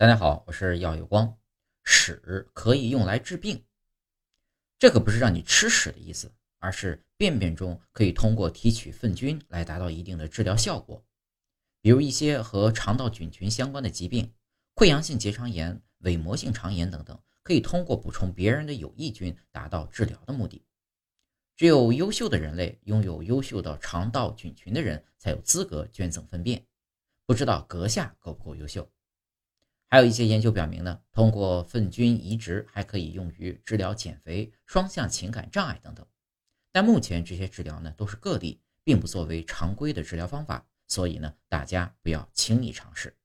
大家好，我是耀有光。屎可以用来治病，这可不是让你吃屎的意思，而是便便中可以通过提取粪菌来达到一定的治疗效果。比如一些和肠道菌群相关的疾病，溃疡性结肠炎、伪膜性肠炎等等，可以通过补充别人的有益菌达到治疗的目的。只有优秀的人类，拥有优秀的肠道菌群的人，才有资格捐赠粪便。不知道阁下够不够优秀？还有一些研究表明呢，通过粪菌移植还可以用于治疗减肥、双向情感障碍等等。但目前这些治疗呢都是个例，并不作为常规的治疗方法，所以呢大家不要轻易尝试。